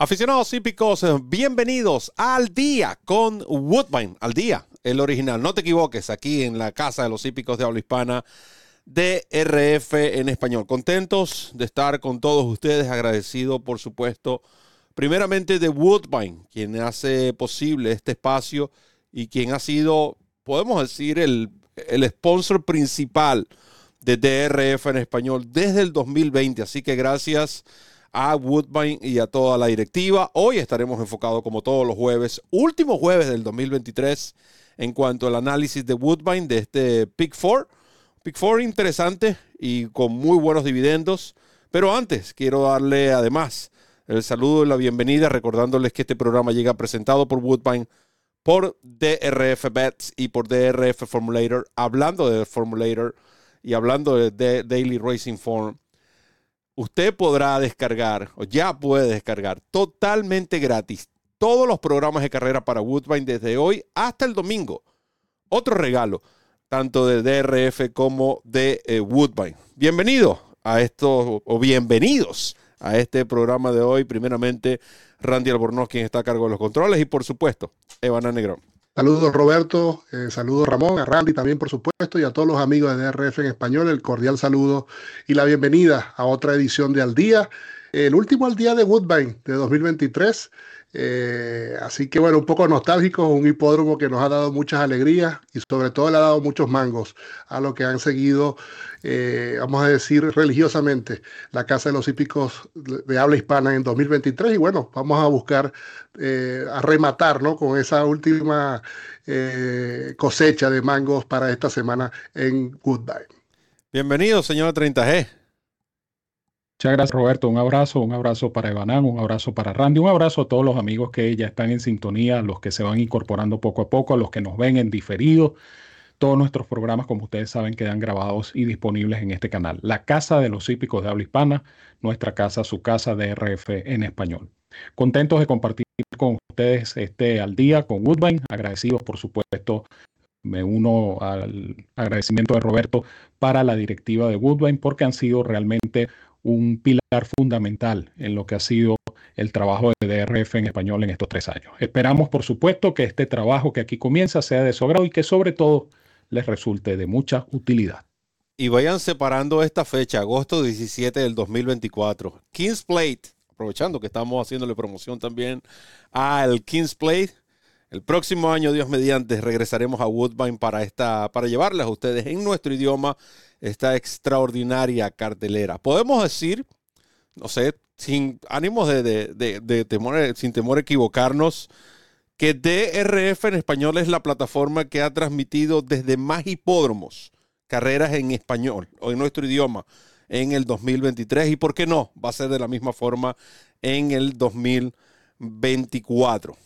Aficionados hípicos, bienvenidos al día con Woodbine, al día, el original. No te equivoques, aquí en la casa de los hípicos de habla hispana, DRF en español. Contentos de estar con todos ustedes, agradecido por supuesto, primeramente de Woodbine, quien hace posible este espacio y quien ha sido, podemos decir, el, el sponsor principal de DRF en español desde el 2020. Así que gracias a Woodbine y a toda la directiva. Hoy estaremos enfocados como todos los jueves, último jueves del 2023, en cuanto al análisis de Woodbine de este Pick Four. Pick Four interesante y con muy buenos dividendos. Pero antes quiero darle además el saludo y la bienvenida recordándoles que este programa llega presentado por Woodbine por DRF Bets y por DRF Formulator. Hablando de Formulator y hablando de Daily Racing Form, usted podrá descargar, o ya puede descargar totalmente gratis todos los programas de carrera para Woodbine desde hoy hasta el domingo. Otro regalo, tanto de DRF como de eh, Woodbine. Bienvenido a estos, o bienvenidos a este programa de hoy. Primeramente, Randy Albornoz, quien está a cargo de los controles, y por supuesto, Evana Negrón. Saludos Roberto, eh, saludos Ramón, a Randy también por supuesto y a todos los amigos de DRF en español, el cordial saludo y la bienvenida a otra edición de Al Día, el último Al Día de Woodbine de 2023. Eh, así que bueno, un poco nostálgico, un hipódromo que nos ha dado muchas alegrías y sobre todo le ha dado muchos mangos a lo que han seguido, eh, vamos a decir religiosamente, la Casa de los Hípicos de habla hispana en 2023 y bueno, vamos a buscar eh, a rematar ¿no? con esa última cosecha de mangos para esta semana en Goodbye. Bienvenido, señor 30G. Muchas gracias, Roberto. Un abrazo, un abrazo para Evanán, un abrazo para Randy, un abrazo a todos los amigos que ya están en sintonía, a los que se van incorporando poco a poco, a los que nos ven en diferido. Todos nuestros programas, como ustedes saben, quedan grabados y disponibles en este canal. La Casa de los Hípicos de Habla Hispana, nuestra casa, su casa de RF en español. Contentos de compartir con ustedes este al día con Woodbine. Agradecidos, por supuesto, me uno al agradecimiento de Roberto para la directiva de Woodbine porque han sido realmente un pilar fundamental en lo que ha sido el trabajo de DRF en español en estos tres años. Esperamos, por supuesto, que este trabajo que aquí comienza sea de su agrado y que sobre todo les resulte de mucha utilidad. Y vayan separando esta fecha, agosto 17 del 2024. Kings Plate, aprovechando que estamos haciéndole promoción también al Kings Plate. El próximo año, Dios mediante, regresaremos a Woodbine para, esta, para llevarles a ustedes en nuestro idioma esta extraordinaria cartelera. Podemos decir, no sé, sin ánimos de, temor, sin temor a equivocarnos, que DRF en español es la plataforma que ha transmitido desde más hipódromos carreras en español o en nuestro idioma en el 2023 y por qué no, va a ser de la misma forma en el 2024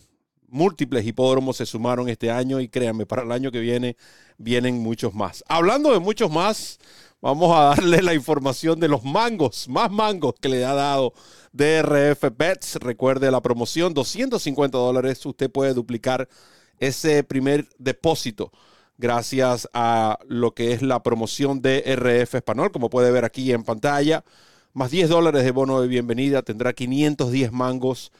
múltiples hipódromos se sumaron este año y créanme, para el año que viene vienen muchos más. Hablando de muchos más, vamos a darle la información de los mangos, más mangos que le ha dado DRF Bets. Recuerde la promoción, 250 dólares, usted puede duplicar ese primer depósito gracias a lo que es la promoción de RF Español, como puede ver aquí en pantalla. Más 10 dólares de bono de bienvenida, tendrá 510 mangos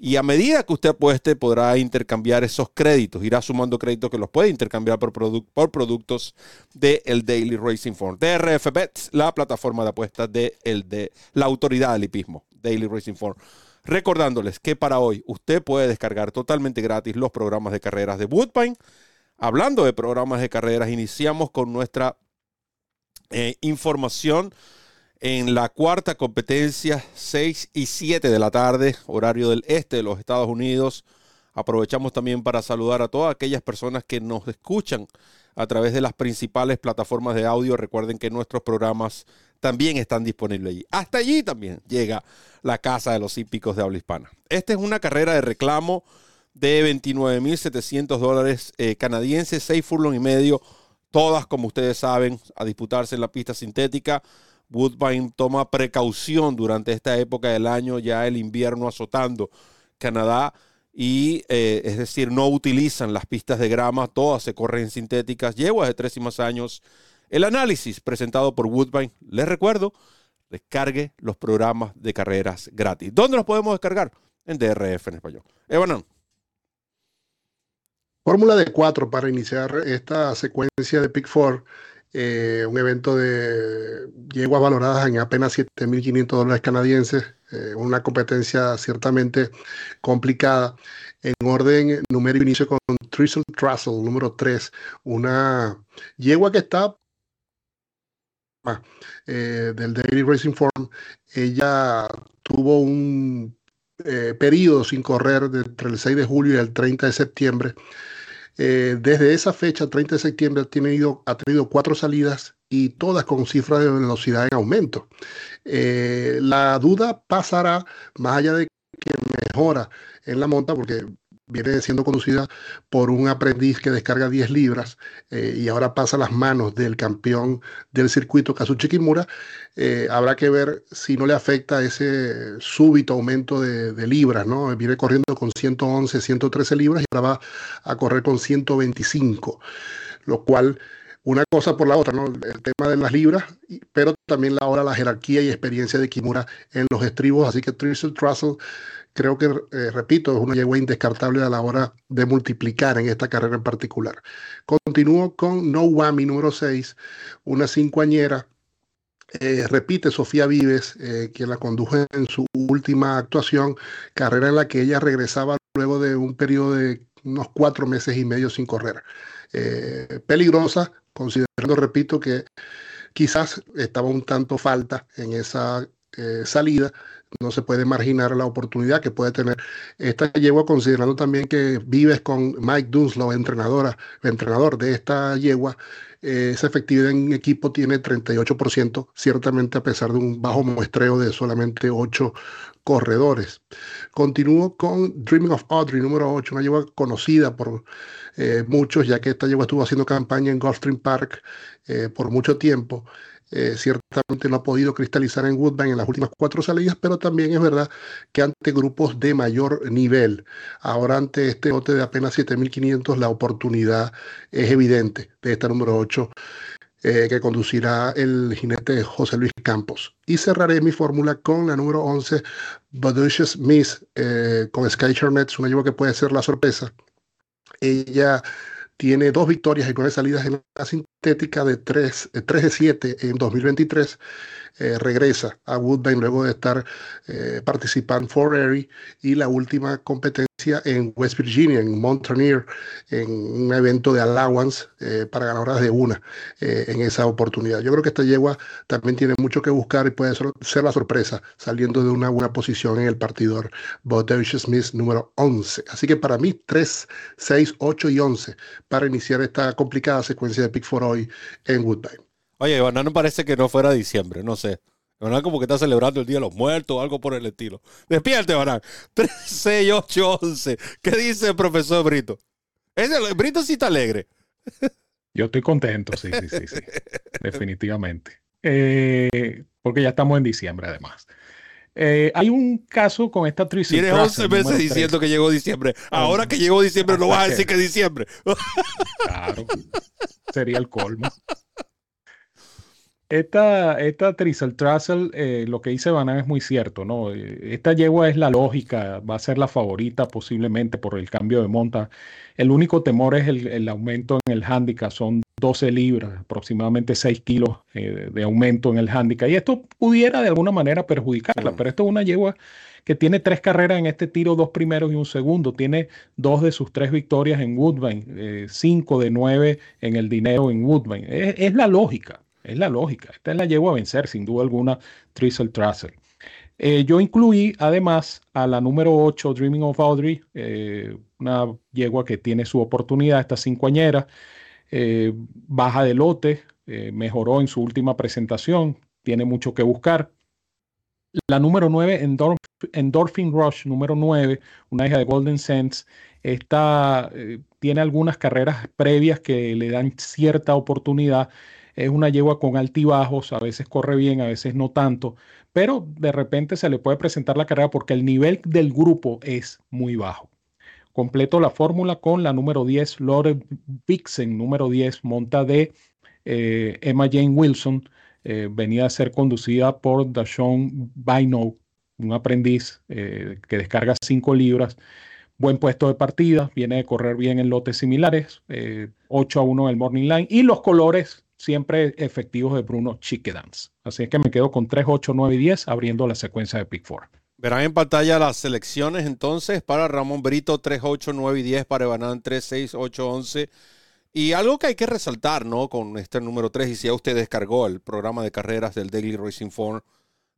y a medida que usted apueste, podrá intercambiar esos créditos. Irá sumando créditos que los puede intercambiar por, por productos del el Daily Racing Form. DRF Bets, la plataforma de apuestas de, de la autoridad del hipismo, Daily Racing Form. Recordándoles que para hoy usted puede descargar totalmente gratis los programas de carreras de Woodbine. Hablando de programas de carreras, iniciamos con nuestra eh, información en la cuarta competencia, 6 y 7 de la tarde, horario del este de los Estados Unidos. Aprovechamos también para saludar a todas aquellas personas que nos escuchan a través de las principales plataformas de audio. Recuerden que nuestros programas también están disponibles allí. Hasta allí también llega la Casa de los Hípicos de Habla Hispana. Esta es una carrera de reclamo de 29.700 dólares eh, canadienses, 6 furlong y medio, todas, como ustedes saben, a disputarse en la pista sintética. Woodbine toma precaución durante esta época del año, ya el invierno azotando Canadá, y eh, es decir, no utilizan las pistas de grama, todas se corren sintéticas, yeguas de tres y más años. El análisis presentado por Woodbine, les recuerdo, descargue los programas de carreras gratis. ¿Dónde los podemos descargar? En DRF en español. Evanan. Fórmula de cuatro para iniciar esta secuencia de Pick Four. Eh, un evento de yeguas valoradas en apenas 7.500 dólares canadienses, eh, una competencia ciertamente complicada. En orden numérico inicio con Tristle Trussell, número 3, una yegua que está eh, del Daily Racing Form. Ella tuvo un periodo sin correr entre el 6 de julio y el 30 de septiembre eh, desde esa fecha, 30 de septiembre, ha tenido, ha tenido cuatro salidas y todas con cifras de velocidad en aumento. Eh, la duda pasará más allá de que mejora en la monta, porque viene siendo conducida por un aprendiz que descarga 10 libras eh, y ahora pasa a las manos del campeón del circuito, Kazuchi Kimura. Eh, habrá que ver si no le afecta ese súbito aumento de, libras, ¿no? Viene corriendo con 111, 113 libras y ahora va a correr con 125, lo cual una cosa por la otra, ¿no? El tema de las libras, pero también la hora la jerarquía y experiencia de Kimura en los estribos, así que Tristle Trussell creo que, eh, repito, es una yegua indescartable a la hora de multiplicar en esta carrera en particular. Continúo con No Wami número 6, una cincoañera. Eh, repite Sofía Vives, eh, quien la condujo en su última actuación, carrera en la que ella regresaba luego de un periodo de unos cuatro meses y medio sin correr. peligrosa, considerando, repito, que quizás estaba un tanto falta en esa salida, no se puede marginar la oportunidad que puede tener esta yegua, considerando también que vives con Mike Dunslow, entrenadora, entrenador de esta yegua. Eh, esa efectividad en equipo tiene 38%, ciertamente a pesar de un bajo muestreo de solamente 8 corredores. Continúo con Dreaming of Audrey, número 8, una yegua conocida por eh, muchos, ya que esta yegua estuvo haciendo campaña en Gulfstream Park eh, por mucho tiempo. Eh, ciertamente no ha podido cristalizar en Woodbine en las últimas cuatro salidas, pero también es verdad que ante grupos de mayor nivel, ahora ante este lote de apenas 7.500, la oportunidad es evidente de esta número 8 eh, que conducirá el jinete José Luis Campos. Y cerraré mi fórmula con la número 11, Bodacious Miss, eh, con Sky Charnets, una yegua que puede ser la sorpresa. Ella tiene dos victorias y nueve salidas en la sintética de 3, 3 de 7 en 2023 eh, regresa a Woodbine luego de estar eh, participando en Fort y la última competencia en West Virginia, en Mountaineer, en un evento de allowance eh, para ganadoras de una en esa oportunidad. Yo creo que esta yegua también tiene mucho que buscar y puede ser, la sorpresa saliendo de una buena posición en el partidor Bodacious Smith número 11. Así que para mí 3, 6, 8 y 11 para iniciar esta complicada secuencia de Pick for hoy en Woodbine. Oye, no parece que no fuera diciembre, no sé. Banán como que está celebrando el Día de los Muertos o algo por el estilo. Despierte, Banán. 3, 6, 8, 11. ¿Qué dice el profesor Brito? Ese, Brito sí está alegre. Yo estoy contento, sí, sí, sí, sí. Definitivamente. Eh, porque ya estamos en diciembre, además. Eh, hay un caso con esta actriz. Tienes 11 meses diciendo que llegó diciembre. Ahora que llegó diciembre, no vas a decir que es diciembre. Claro. Sería el colmo. Esta, esta Trisel eh, lo que dice Banan es muy cierto, ¿no? Eh, esta yegua es la lógica, va a ser la favorita posiblemente por el cambio de monta. El único temor es el, aumento en el handicap, son 12 libras, aproximadamente 6 kilos eh, de aumento en el handicap. Y esto pudiera de alguna manera perjudicarla, pero esto es una yegua que tiene tres carreras en este tiro, dos primeros y un segundo. Tiene dos de sus tres victorias en Woodbine, cinco de nueve en el dinero en Woodbine. es la lógica. Es la lógica. Esta la llevo a vencer, sin duda alguna, Tristle Trussell. Eh, yo incluí además a la número 8, Dreaming of Audrey, eh, una yegua que tiene su oportunidad, esta cincoañera. eh, baja de lote, mejoró en su última presentación, tiene mucho que buscar. La número 9, Endorphin Rush, número 9, una hija de Golden Sense, esta tiene algunas carreras previas que le dan cierta oportunidad. Es una yegua con altibajos, a veces corre bien, a veces no tanto, pero de repente se le puede presentar la carrera porque el nivel del grupo es muy bajo. Completo la fórmula con la número 10, Lore Vixen, número 10, monta de eh, Emma Jane Wilson, eh, venía a ser conducida por Dashon Baino, un aprendiz eh, que descarga 5 libras. Buen puesto de partida, viene de correr bien en lotes similares, 8 a 1 en el Morning Line y los colores siempre efectivos de Bruno Chiquedance. Así es que me quedo con 3, 8, 9 y 10 abriendo la secuencia de Pick 4. Verán en pantalla las selecciones entonces para Ramón Brito 3, 8, 9 y 10, para Evanán 3, 6, 8, 11. Y algo que hay que resaltar, ¿no? Con este número 3, y si ya usted descargó el programa de carreras del Daily Racing Form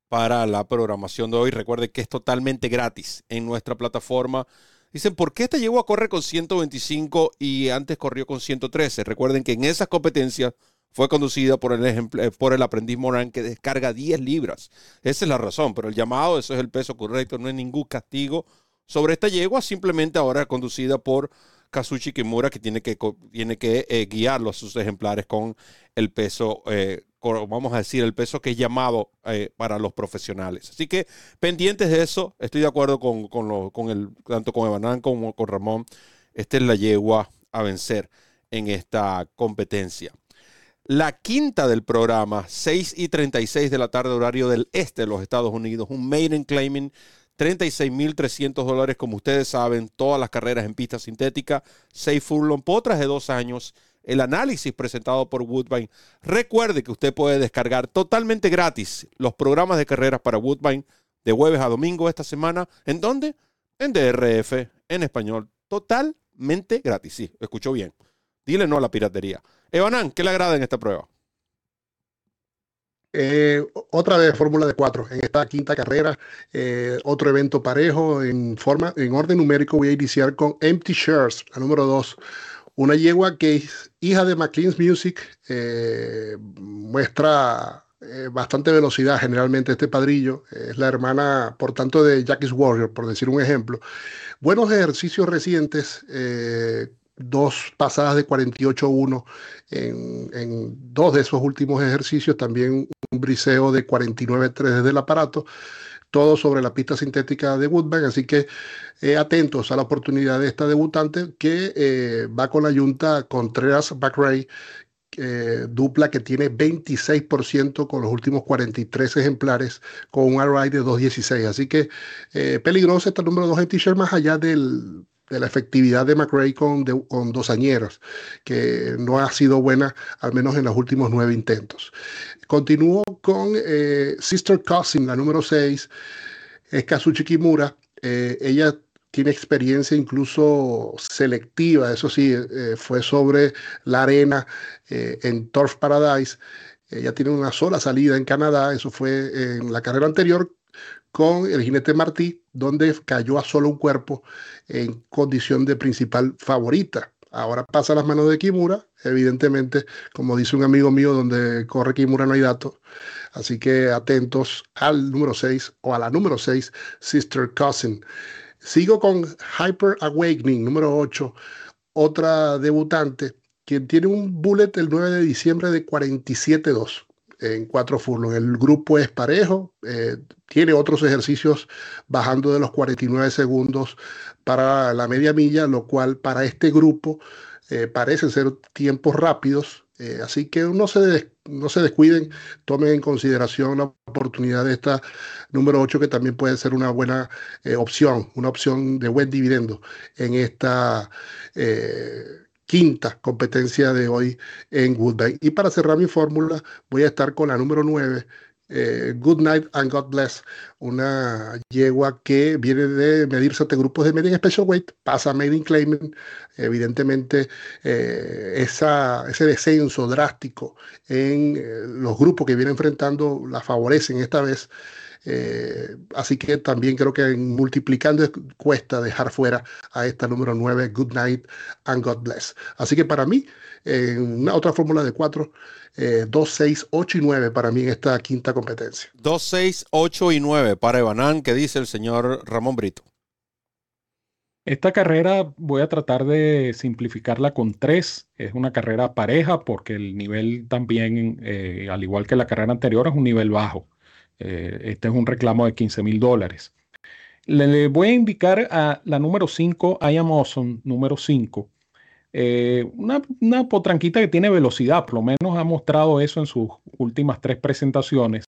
para la programación de hoy, recuerde que es totalmente gratis en nuestra plataforma. Dicen, ¿por qué este llegó a correr con 125 y antes corrió con 113? Recuerden que en esas competencias fue conducida por el, eh, por el aprendiz Morán que descarga 10 libras. Esa es la razón, pero el llamado, eso es el peso correcto, no hay ningún castigo sobre esta yegua, simplemente ahora conducida por Kazuchi Kimura, que tiene que, tiene que eh, guiarlo a sus ejemplares con el peso, eh, vamos a decir, el peso que es llamado para los profesionales. Así que pendientes de eso, estoy de acuerdo con, con, el, tanto con Evanán como con Ramón. Esta es la yegua a vencer en esta competencia. La quinta del programa, 6 y 36 de la tarde, horario del este de los Estados Unidos. Un maiden claiming, 36.300 dólares, como ustedes saben, todas las carreras en pista sintética. 6 furlong, potras de dos años. El análisis presentado por Woodbine. Recuerde que usted puede descargar totalmente gratis los programas de carreras para Woodbine de jueves a domingo esta semana. ¿En dónde? En DRF, en español. Totalmente gratis. Sí, escuchó bien. Dile no a la piratería. Evanán, ¿qué le agrada en esta prueba? Eh, otra vez Fórmula de cuatro en esta quinta carrera, eh, otro evento parejo en forma, en orden numérico. Voy a iniciar con Empty Shares, la número dos. Una yegua que es hija de McLean's Music, eh, muestra bastante velocidad generalmente este padrillo. Es la hermana, por tanto, de Jackie's Warrior, por decir un ejemplo. Buenos ejercicios recientes dos pasadas de 48-1 en, en, dos de esos últimos ejercicios, también un briseo de 49-3 desde el aparato, todo sobre la pista sintética de Woodbank, así que eh, atentos a la oportunidad de esta debutante que eh, va con la yunta Contreras Backray, eh, dupla que tiene 26% con los últimos 43 ejemplares con un RI de 2.16. Así que peligroso está el número 2 en t-shirt más allá del, de la efectividad de McRae con, con dos añeros, que no ha sido buena, al menos en los últimos nueve intentos. Continúo con eh, Sister Cousin, la número 6, es Kazuchi Kimura. Eh, ella tiene experiencia incluso selectiva, eso sí, eh, fue sobre la arena en Turf Paradise. Ella tiene una sola salida en Canadá, eso fue en la carrera anterior con el jinete Martí, donde cayó a solo un cuerpo en condición de principal favorita. Ahora pasa a las manos de Kimura, evidentemente, como dice un amigo mío, donde corre Kimura no hay datos. Así que atentos al número 6 o a la número 6, Sister Cousin. Sigo con Hyper Awakening, número 8, otra debutante, quien tiene un bullet el 9 de diciembre de 47-2 en cuatro furlong. El grupo es parejo, eh, tiene otros ejercicios bajando de los 49 segundos para la media milla, lo cual para este grupo eh, parece ser tiempos rápidos. Eh, así que no se, no se descuiden, tomen en consideración la oportunidad de esta número 8, que también puede ser una buena opción, una opción de buen dividendo en esta quinta competencia de hoy en Woodbine. Y para cerrar mi fórmula, voy a estar con la número 9, eh, Good Night and God Bless, una yegua que viene de medirse ante grupos de media special weight, pasa a Made Claimant, evidentemente eh, esa, ese descenso drástico en eh, los grupos que viene enfrentando la favorecen esta vez Eh, así que también creo que multiplicando cuesta dejar fuera a esta número 9, Good Night and God Bless. Así que para mí, en una otra fórmula de 4, 2, 6, 8 y 9 para mí en esta quinta competencia. 2, 6, 8 y 9 para Evanán, que dice el señor Ramón Brito. Esta carrera voy a tratar de simplificarla con tres. Es una carrera pareja porque el nivel también, eh, al igual que la carrera anterior, es un nivel bajo. Eh, este es un reclamo de 15 mil dólares. Le, voy a indicar a la número 5, I Am Awesome, número 5. Eh, una, potranquita que tiene velocidad, por lo menos ha mostrado eso en sus últimas tres presentaciones.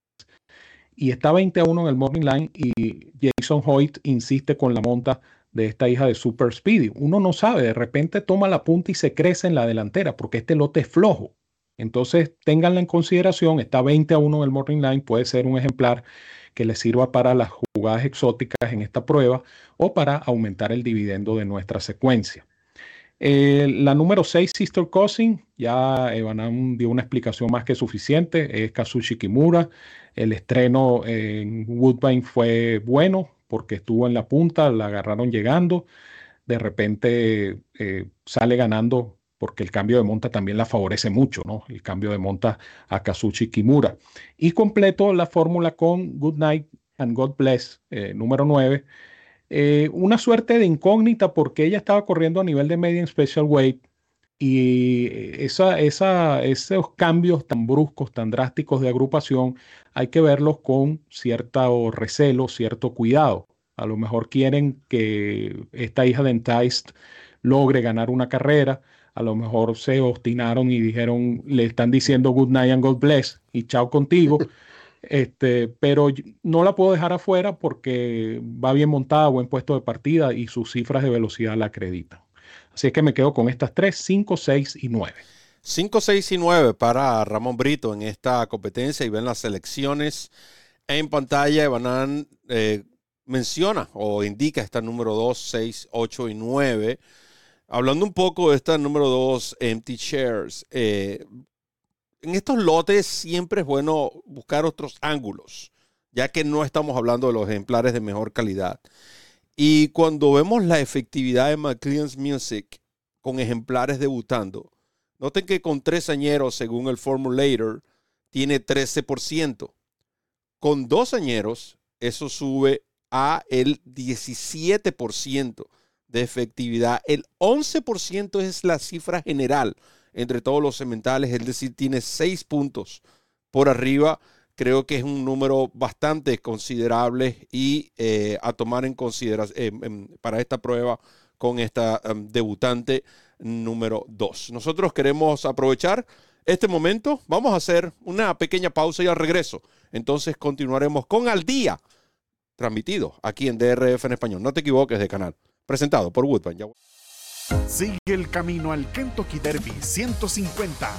Y está 20 a 1 en el Morning Line y Jason Hoyt insiste con la monta de esta hija de Super Speedy. Uno no sabe, de repente toma la punta y se crece en la delantera porque este lote es flojo. Entonces, ténganla en consideración, está 20 a 1 en el Morning Line, puede ser un ejemplar que le sirva para las jugadas exóticas en esta prueba o para aumentar el dividendo de nuestra secuencia. Eh, la número 6, Sister Cousin, ya Evanam dio una explicación más que suficiente, es Kazushi Kimura. El estreno en Woodbine fue bueno, porque estuvo en la punta, la agarraron llegando, de repente eh, sale ganando porque el cambio de monta también la favorece mucho, ¿no? El cambio de monta a Kazuchi Kimura. Y completo la fórmula con Good Night and God Bless, eh, número 9. Eh, una suerte de incógnita porque ella estaba corriendo a nivel de medium special weight y esa, esa, esos cambios tan bruscos, tan drásticos de agrupación, hay que verlos con cierto recelo, cierto cuidado. A lo mejor quieren que esta hija de Enticed logre ganar una carrera. A lo mejor se obstinaron y dijeron, le están diciendo good night and God bless y chao contigo. Este, pero no la puedo dejar afuera porque va bien montada, buen puesto de partida y sus cifras de velocidad la acreditan. Así es que me quedo con estas tres, 5, 6 y 9. 5, 6 y 9 para Ramón Brito en esta competencia y ven las selecciones en pantalla. Van eh, menciona o indica esta número 2, 6, 8 y 9. Hablando un poco de esta número 2, Empty Shares. Eh, en estos lotes siempre es bueno buscar otros ángulos, ya que no estamos hablando de los ejemplares de mejor calidad. Y cuando vemos la efectividad de McLean's Music con ejemplares debutando, noten que con tres añeros, según el Formulator, tiene 13%. Con dos añeros, eso sube a el 17% de efectividad. El 11% es la cifra general entre todos los sementales, es decir, tiene 6 puntos por arriba creo que es un número bastante considerable y eh, a tomar en consideración eh, em, para esta prueba con esta em, debutante número 2. Nosotros queremos aprovechar este momento. Vamos a hacer una pequeña pausa y al regreso. Entonces continuaremos con Al Día, transmitido aquí en DRF en español. No te equivoques de canal. Presentado por Woodbine. Sigue el camino al Kentucky Derby 150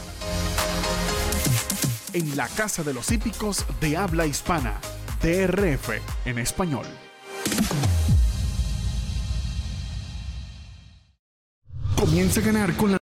en la Casa de los Hípicos de Habla Hispana, DRF en español. Comienza a ganar con la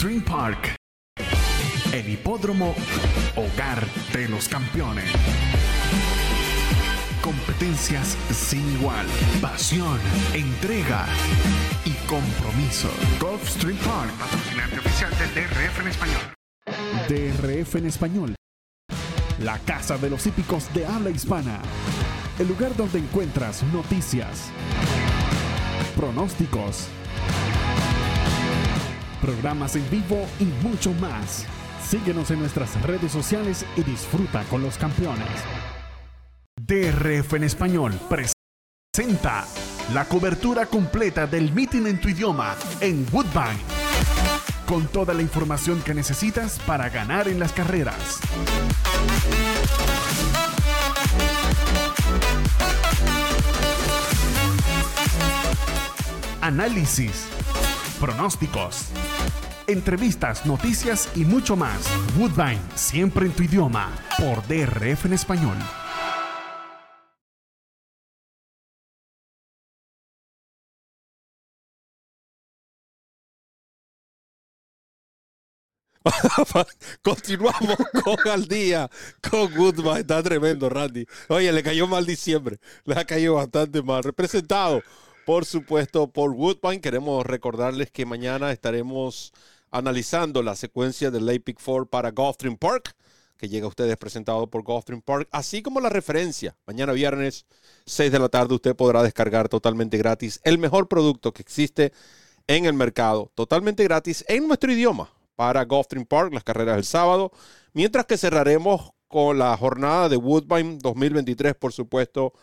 Gulfstream Park. El hipódromo hogar de los campeones. Competencias sin igual, pasión, entrega y compromiso. Gulfstream Park, patrocinante oficial del DRF en español. DRF en español. La casa de los hípicos de habla hispana. El lugar donde encuentras noticias, pronósticos, programas en vivo y mucho más. Síguenos en nuestras redes sociales y disfruta con los campeones. DRF en español presenta la cobertura completa del meeting en tu idioma en Woodbine. Con toda la información que necesitas para ganar en las carreras. Análisis, pronósticos, entrevistas, noticias y mucho más. Woodbine, siempre en tu idioma, por DRF en español. Continuamos con al día, con Goodbye. Está tremendo, Randy. Oye, le cayó mal diciembre. Le ha caído bastante mal. Representado, por supuesto, por Woodbine. Queremos recordarles que mañana estaremos analizando la secuencia del Lake Pick 4 para Gulfstream Park, que llega a ustedes presentado por Gulfstream Park, así como la referencia. Mañana viernes, 6 de la tarde, usted podrá descargar totalmente gratis el mejor producto que existe en el mercado, totalmente gratis en nuestro idioma para Gulfstream Park, las carreras del sábado, mientras que cerraremos con la jornada de Woodbine 2023, por supuesto,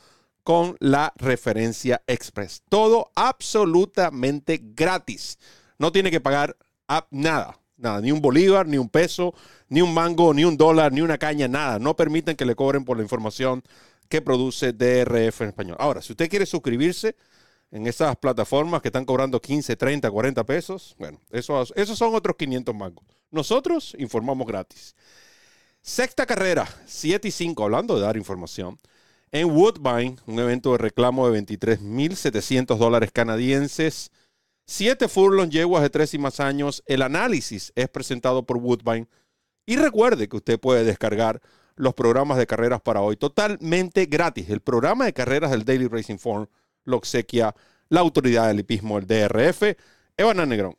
con la referencia express. Todo absolutamente gratis. No tiene que pagar nada, nada, ni un bolívar, ni un peso, ni un mango, ni un dólar, ni una caña, nada. No permiten que le cobren por la información que produce DRF en español. Ahora, si usted quiere suscribirse, en esas plataformas que están cobrando 15, 30, 40 pesos. Bueno, esos, esos son otros 500 mangos. Nosotros informamos gratis. Sexta carrera, 7 y 5, hablando de dar información. En Woodbine, un evento de reclamo de 23.700 dólares canadienses. Siete furlong yeguas de tres y más años. El análisis es presentado por Woodbine. Y recuerde que usted puede descargar los programas de carreras para hoy totalmente gratis. El programa de carreras del Daily Racing Form lo obsequia la autoridad del hipismo, el DRF. Evan Negrón.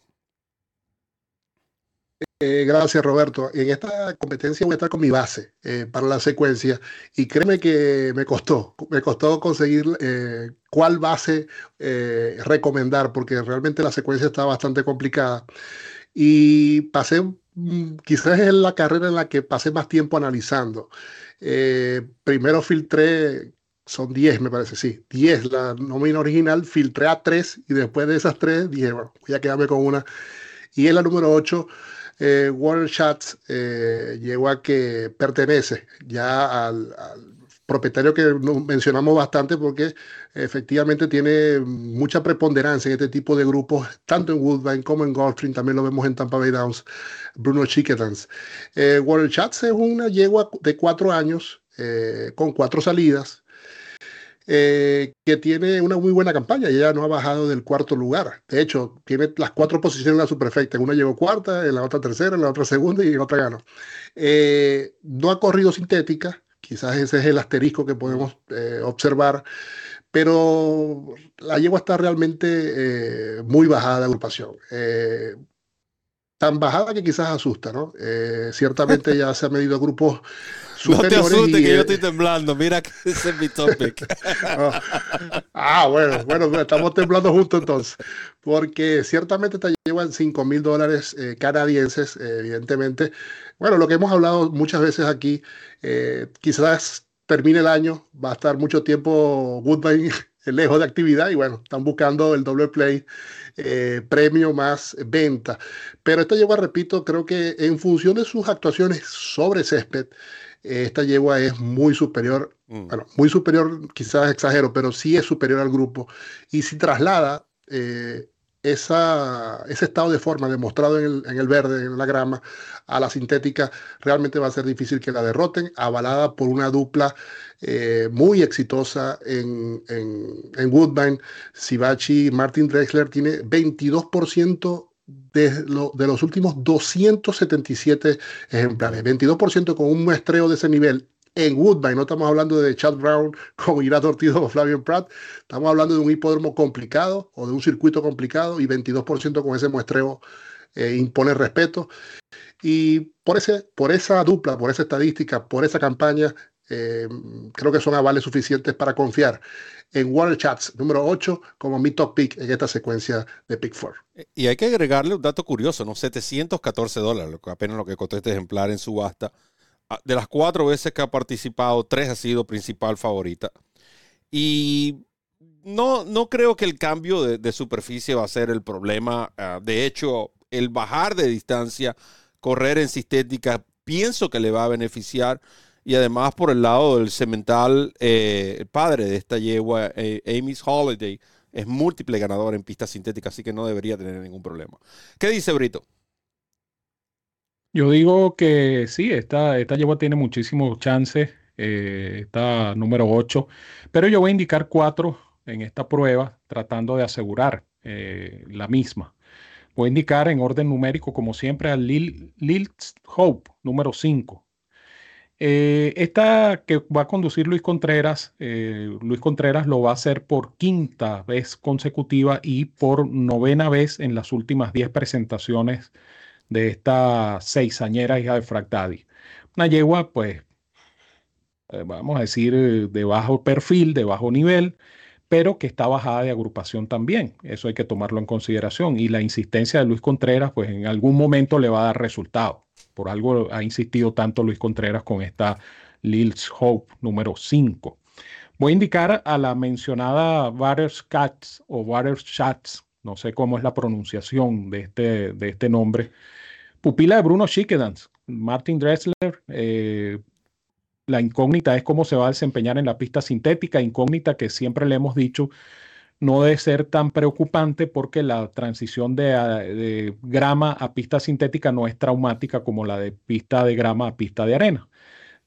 Eh, gracias, Roberto. En esta competencia voy a estar con mi base eh, para la secuencia y créeme que me costó, me costó conseguir eh, cuál base recomendar porque realmente la secuencia está bastante complicada y pasé, mm, quizás es la carrera en la que pasé más tiempo analizando. primero filtré son 10, me parece, sí, 10 la nómina original, filtré a 3 y después de esas 3 dije, bueno, voy a quedarme con una. Y en la número 8, eh, Schatz eh, que pertenece ya al, propietario que mencionamos bastante porque efectivamente tiene mucha preponderancia en este tipo de grupos, tanto en Woodbine como en Gulfstream, también lo vemos en Tampa Bay Downs, Bruno Chiquetans. Eh, Schatz es una yegua de 4 años, eh, con 4 salidas, eh, que tiene una muy buena campaña ella no ha bajado del cuarto lugar. De hecho, tiene las cuatro posiciones en la superfecta. En una llegó cuarta, en la otra tercera, en la otra segunda y en otra ganó. Eh, no ha corrido sintética, quizás ese es el asterisco que podemos eh, observar, pero la yegua está realmente muy bajada de agrupación tan bajada que quizás asusta, ¿no? ciertamente ya se ha medido grupos no te asustes que yo estoy temblando. Mira que ese es mi topic. ah, bueno, bueno, estamos temblando juntos entonces. Porque ciertamente te llevan 5 mil dólares eh, canadienses, evidentemente. Bueno, lo que hemos hablado muchas veces aquí, eh, quizás termine el año, va a estar mucho tiempo Woodbine lejos de actividad y bueno, están buscando el doble play, eh, premio más venta. Pero esto lleva, repito, creo que en función de sus actuaciones sobre césped, esta yegua es muy superior, mm. bueno, muy superior, quizás exagero, pero sí es superior al grupo. Y si traslada eh, esa, ese estado de forma demostrado en el, en el, verde, en la grama, a la sintética, realmente va a ser difícil que la derroten, avalada por una dupla eh, muy exitosa en, en, en Woodbine. Sibachi Martin Drexler tiene 22% de, los últimos 277 ejemplares, 22% con un muestreo de ese nivel en Woodbine. No estamos hablando de Chad Brown con Irato Ortiz o Flavio Pratt. Estamos hablando de un hipódromo complicado o de un circuito complicado y 22% con ese muestreo eh, impone respeto. Y por, ese, por esa dupla, por esa estadística, por esa campaña, eh, creo que son avales suficientes para confiar en Water Chats número 8 como mi top pick en esta secuencia de Pick 4. Y hay que agregarle un dato curioso, ¿no? 714 dólares, apenas lo que costó este ejemplar en subasta. Ah, de las cuatro veces que ha participado, tres ha sido principal favorita. Y no, no creo que el cambio de, superficie va a ser el problema. Ah, de hecho, el bajar de distancia, correr en sistética, pienso que le va a beneficiar y además por el lado del cemental, eh, el padre de esta yegua, eh, Amy's Holiday, es múltiple ganador en pista sintética, así que no debería tener ningún problema. ¿Qué dice Brito? Yo digo que sí, esta, esta yegua tiene muchísimos chances, eh, está número 8, pero yo voy a indicar 4 en esta prueba, tratando de asegurar la misma. Voy a indicar en orden numérico, como siempre, a Lil, Lil Hope, número 5. Eh, esta que va a conducir Luis Contreras, eh, Luis Contreras lo va a hacer por quinta vez consecutiva y por novena vez en las últimas 10 presentaciones de esta seisañera hija de Fractadi. Una yegua, pues, eh, vamos a decir, de bajo perfil, de bajo nivel, pero que está bajada de agrupación también. Eso hay que tomarlo en consideración. Y la insistencia de Luis Contreras, pues en algún momento le va a dar resultado. Por algo ha insistido tanto Luis Contreras con esta Lil's Hope número 5. Voy a indicar a la mencionada Cats o Chats, no sé cómo es la pronunciación de este, de este nombre, pupila de Bruno Schickedans, Martin Dressler. Eh, la incógnita es cómo se va a desempeñar en la pista sintética, incógnita que siempre le hemos dicho no debe ser tan preocupante porque la transición de, grama a pista sintética no es traumática como la de pista de grama a pista de arena.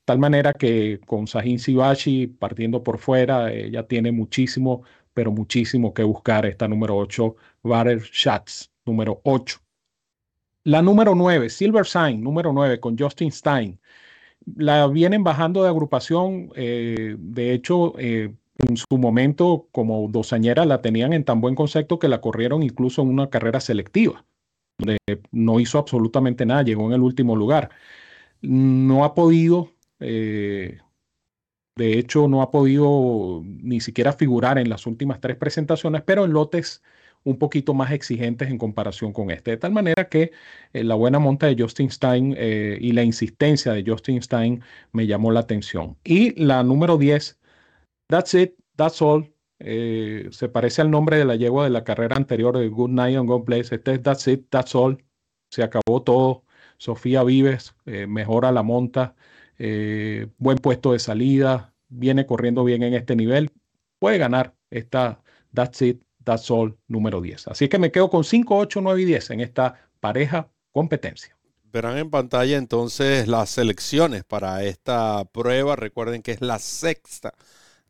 Tal manera que con Sahin Sibashi partiendo por fuera, ella tiene muchísimo, pero muchísimo que buscar esta número 8, Batter Shots, número 8. La número 9, Silver Sign, número 9, con Justin Stein. La vienen bajando de agrupación. Eh, de hecho, eh, en su momento como dosañera la tenían en tan buen concepto que la corrieron incluso en una carrera selectiva, donde no hizo absolutamente nada, llegó en el último lugar. No ha podido, eh, de hecho, no ha podido ni siquiera figurar en las últimas tres presentaciones, pero en lotes un poquito más exigentes en comparación con este. De tal manera que eh, la buena monta de Justin Stein eh, y la insistencia de Justin Stein me llamó la atención. Y la número 10, That's it, that's all. Eh, se parece al nombre de la yegua de la carrera anterior de Good Night and God Bless. Este es That's it, that's all. Se acabó todo. Sofía Vives eh, mejora la monta. Eh, buen puesto de salida. Viene corriendo bien en este nivel. Puede ganar esta That's it, that's all número 10. Así que me quedo con 5, 8, 9 y 10 en esta pareja competencia. Verán en pantalla entonces las selecciones para esta prueba. Recuerden que es la sexta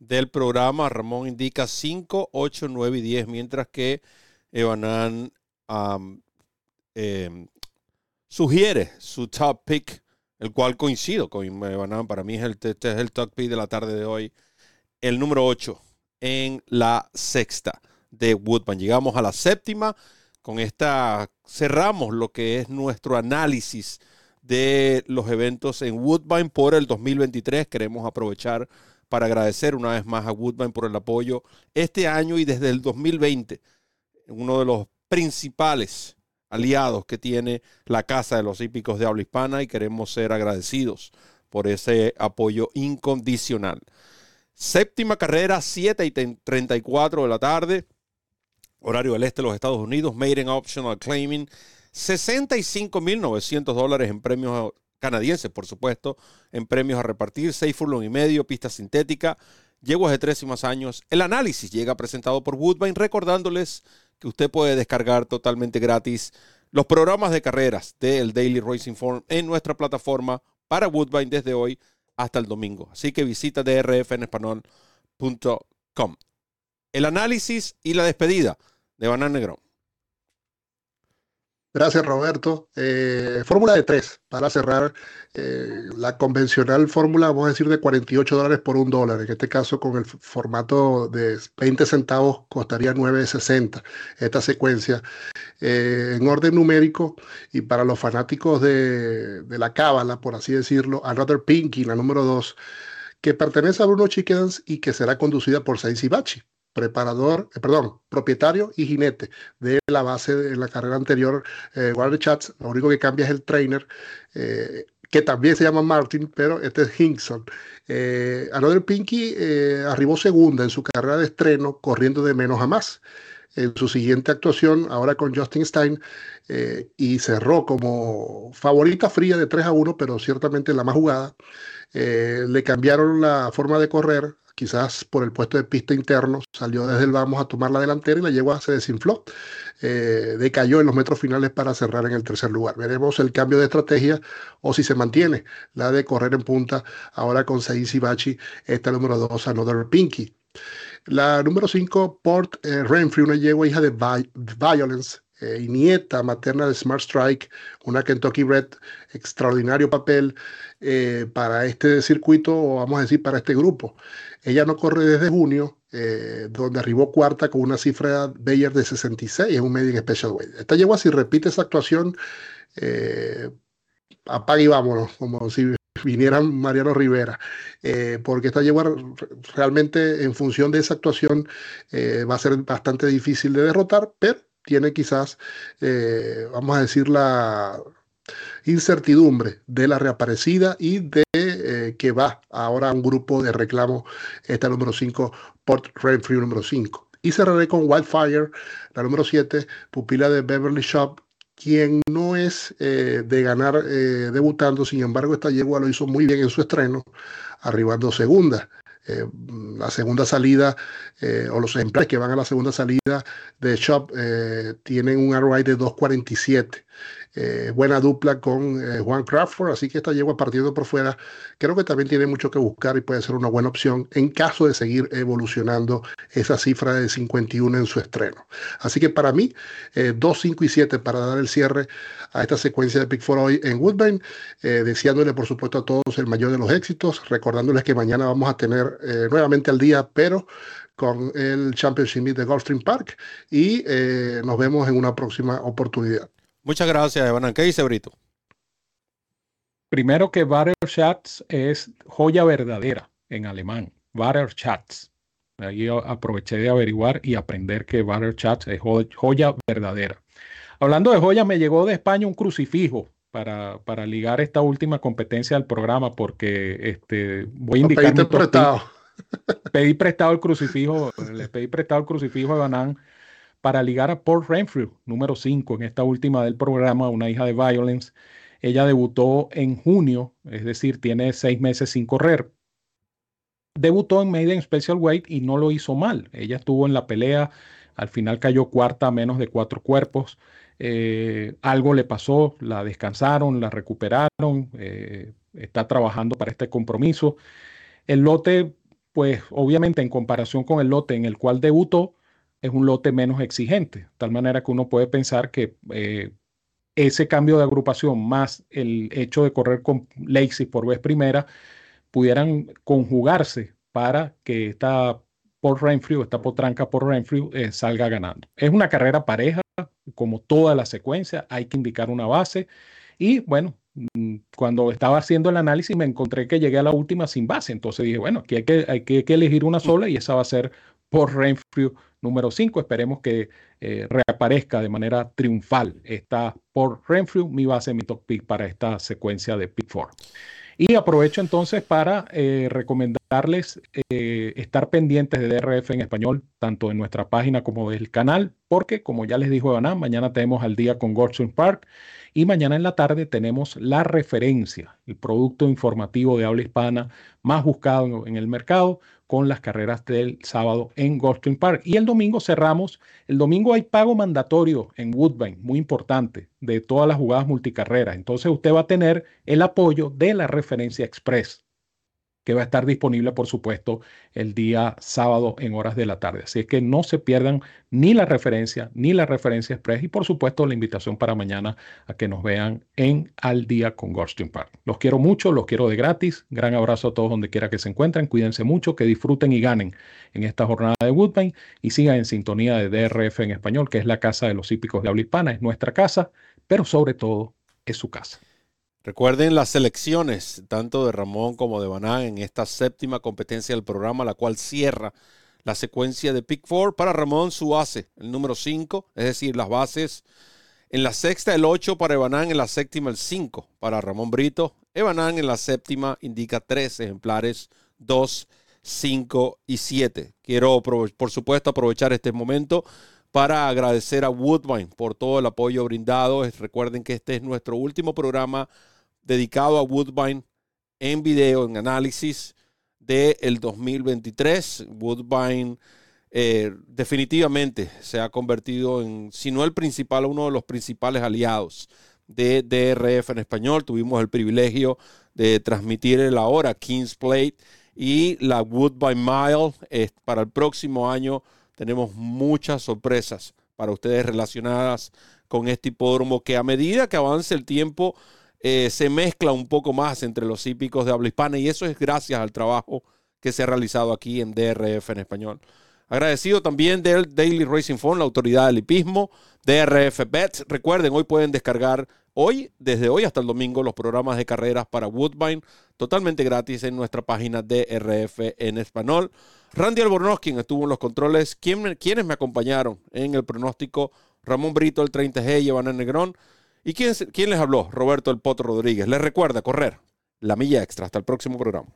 del programa. Ramón indica 5, 8, 9 y 10, mientras que Evanan em, sugiere su top pick, el cual coincido con Evanan. Para mí este es el top pick de la tarde de hoy. El número 8 en la sexta de Woodbine. Llegamos a la séptima. Con esta cerramos lo que es nuestro análisis de los eventos en Woodbine por el 2023. Queremos aprovechar para agradecer una vez más a Woodbine por el apoyo este año y desde el 2020, uno de los principales aliados que tiene la Casa de los Hípicos de Habla Hispana y queremos ser agradecidos por ese apoyo incondicional. Séptima carrera, 7 y 34 de la tarde, horario del este de los Estados Unidos, Made in Optional Claiming, 65.900 dólares en premios canadienses, por supuesto, en premios a repartir, seis furlong y medio, pista sintética, yeguas de tres y más años. El análisis llega presentado por Woodbine, recordándoles que usted puede descargar totalmente gratis los programas de carreras del Daily Racing Form en nuestra plataforma para Woodbine desde hoy hasta el domingo. Así que visita drfenespanol.com. El análisis y la despedida de Banana Negrón. Gracias, Roberto. Eh, fórmula de tres, para cerrar eh, la convencional fórmula, vamos a decir, de 48 dólares por un dólar. En este caso, con el formato de 20 centavos, costaría 9.60 esta secuencia. Eh, en orden numérico, y para los fanáticos de, la cábala, por así decirlo, Another Pinky, la número 2, que pertenece a Bruno Chickens y que será conducida por Sainz Bachi preparador, eh, perdón, propietario y jinete de la base de la carrera anterior, eh, Chats. Lo único que cambia es el trainer, eh, que también se llama Martin, pero este es Hinkson. Eh, Another Pinky eh, arribó segunda en su carrera de estreno, corriendo de menos a más. En su siguiente actuación, ahora con Justin Stein, y cerró como favorita fría de 3 a 1, pero ciertamente la más jugada. le cambiaron la forma de correr, quizás por el puesto de pista interno, salió desde el vamos a tomar la delantera y la yegua se desinfló, eh, decayó en los metros finales para cerrar en el tercer lugar. Veremos el cambio de estrategia o si se mantiene la de correr en punta ahora con Saiz Bachi, esta número 2, Another Pinky. La número 5, Port eh, Renfrew, una yegua hija de Violence, eh, y nieta materna de Smart Strike, una Kentucky Red, extraordinario papel para este circuito, o vamos a decir, para este grupo. Ella no corre desde junio, eh, donde arribó cuarta con una cifra Bayer de 66 en un Medium Special Weight. Esta yegua, si repite esa actuación, eh, apaga y vámonos, como si viniera Mariano Rivera, eh, porque esta yegua realmente en función de esa actuación va a ser bastante difícil de derrotar, pero tiene quizás, vamos a decir, la incertidumbre de la reaparecida y de eh, que va ahora a un grupo de reclamo, esta número 5, Port Renfrew número 5. Y cerraré con Wildfire, la número 7, pupila de Beverly Shop, quien no es eh, de ganar eh, debutando, sin embargo esta yegua lo hizo muy bien en su estreno, arribando segunda. La segunda salida o los ejemplares que van a la segunda salida de Shop tienen un ROI de 247. Eh, buena dupla con eh, Juan Crawford, así que esta yegua partiendo por fuera, creo que también tiene mucho que buscar y puede ser una buena opción en caso de seguir evolucionando esa cifra de 51 en su estreno. Así que para mí, 2, eh, 5 y 7 para dar el cierre a esta secuencia de Pick for hoy en Woodbine, deseándole por supuesto a todos el mayor de los éxitos, recordándoles que mañana vamos a tener nuevamente al día, pero con el Championship de Gulfstream Park y nos vemos en una próxima oportunidad. Muchas gracias, Evan. ¿Qué dice Brito? Primero que Schatz es joya verdadera en alemán. Schatz. Ahí aproveché de averiguar y aprender que Schatz es joya verdadera. Hablando de joya, me llegó de España un crucifijo para, para ligar esta última competencia del programa porque este, voy a indicar... prestado. Pedí prestado el crucifijo, le pedí prestado el crucifijo a Banán para ligar a Paul Renfrew, número 5 en esta última del programa, una hija de Violence. Ella debutó en junio, es decir, tiene seis meses sin correr. Debutó en Maiden Special Weight y no lo hizo mal. Ella estuvo en la pelea, al final cayó cuarta a menos de cuatro cuerpos. Eh, algo le pasó, la descansaron, la recuperaron, eh, está trabajando para este compromiso. El lote, pues obviamente en comparación con el lote en el cual debutó, es un lote menos exigente, tal manera que uno puede pensar que eh, ese cambio de agrupación más el hecho de correr con Lacey por vez primera pudieran conjugarse para que esta por Renfrew, esta potranca por Renfrew eh, salga ganando. Es una carrera pareja, como toda la secuencia, hay que indicar una base y bueno, mm, cuando estaba haciendo el análisis me encontré que llegué a la última sin base, entonces dije, bueno, aquí hay que, hay que, hay que elegir una sola y esa va a ser por Renfrew número 5. Esperemos que eh, reaparezca de manera triunfal. Está por Renfrew, mi base, mi top pick para esta secuencia de pick 4. Y aprovecho entonces para eh, recomendarles eh, estar pendientes de DRF en español, tanto en nuestra página como del canal, porque como ya les dijo Ana, mañana tenemos al día con Goldstone Park y mañana en la tarde tenemos la referencia, el producto informativo de habla hispana más buscado en el mercado, con las carreras del sábado en Goldstream Park. Y el domingo cerramos. El domingo hay pago mandatorio en Woodbine, muy importante, de todas las jugadas multicarreras. Entonces usted va a tener el apoyo de la referencia express, que va a estar disponible, por supuesto, el día sábado en horas de la tarde. Así es que no se pierdan ni la referencia, ni la referencia express y, por supuesto, la invitación para mañana a que nos vean en Al Día con Goldstein Park. Los quiero mucho, los quiero de gratis. Gran abrazo a todos donde quiera que se encuentren. Cuídense mucho, que disfruten y ganen en esta jornada de Woodbine y sigan en sintonía de DRF en español, que es la casa de los hípicos de habla hispana, es nuestra casa, pero sobre todo es su casa. Recuerden las selecciones, tanto de Ramón como de Banán, en esta séptima competencia del programa, la cual cierra la secuencia de Pick Four. Para Ramón, su base, el número 5, es decir, las bases en la sexta, el 8 para Ebanán, en la séptima, el 5 para Ramón Brito. Ebanán en la séptima indica tres ejemplares, 2, 5 y 7. Quiero, por supuesto, aprovechar este momento para agradecer a Woodbine por todo el apoyo brindado. Recuerden que este es nuestro último programa dedicado a Woodbine en video, en análisis del el 2023. Woodbine eh, definitivamente se ha convertido en, si no el principal, uno de los principales aliados de DRF en español. Tuvimos el privilegio de transmitir el ahora Kings Plate y la Woodbine Mile. para el próximo año tenemos muchas sorpresas para ustedes relacionadas con este hipódromo que a medida que avance el tiempo eh, se mezcla un poco más entre los hípicos de habla hispana y eso es gracias al trabajo que se ha realizado aquí en DRF en español. Agradecido también del Daily Racing Phone, la autoridad del hipismo, DRF Bets. Recuerden, hoy pueden descargar hoy, desde hoy hasta el domingo, los programas de carreras para Woodbine totalmente gratis en nuestra página DRF en español. Randy Albornoz, quien estuvo en los controles, quienes me acompañaron en el pronóstico, Ramón Brito, el 30G, y Iván Negrón. ¿Y quién, quién les habló? Roberto El Potro Rodríguez. Les recuerda correr la milla extra. Hasta el próximo programa.